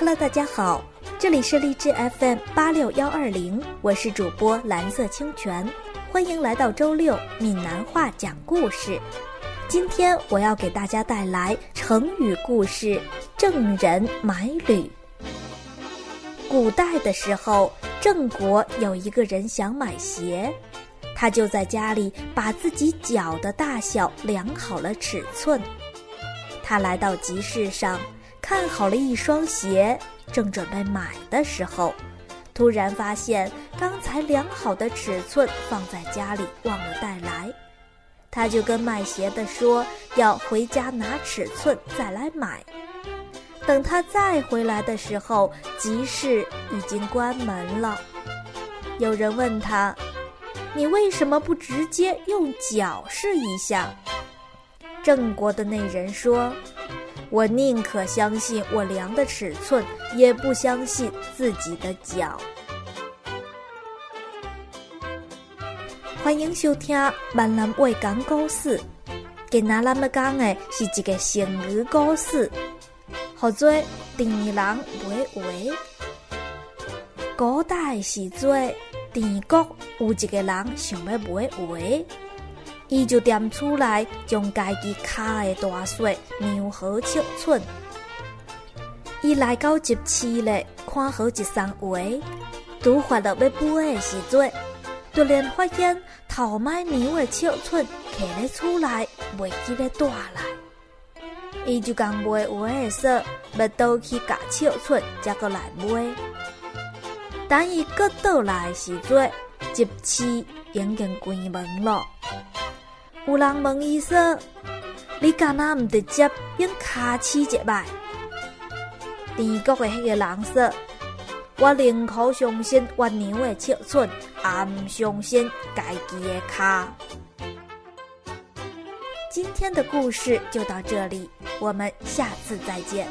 Hello，大家好，这里是荔枝 FM 八六幺二零，我是主播蓝色清泉，欢迎来到周六闽南话讲故事。今天我要给大家带来成语故事《郑人买履》。古代的时候，郑国有一个人想买鞋，他就在家里把自己脚的大小量好了尺寸。他来到集市上。看好了一双鞋，正准备买的时候，突然发现刚才量好的尺寸放在家里忘了带来。他就跟卖鞋的说要回家拿尺寸再来买。等他再回来的时候，集市已经关门了。有人问他：“你为什么不直接用脚试一下？”郑国的那人说。我宁可相信我量的尺寸，也不相信自己的脚。欢迎收听《闽南话讲故事》，今仔咱们讲的是一个成语故事，叫做“田人买鞋”。古代时做田国有一个人想要买鞋。伊就踮厝内，将家己脚的大小量好尺寸。伊来到集市咧，看好一双鞋，拄发了要买的时阵，突然发现头卖牛的尺寸徛咧厝内，袂记咧带来。伊就讲卖鞋的说，要倒去夹尺寸，才过来买。等伊搁倒来的时阵，集市已经关门了。有人问伊说：“你干那唔直接用卡起一摆？”田国的迄个人说：“我宁可相信我娘的尺寸，也唔相信家己的卡。”今天的故事就到这里，我们下次再见。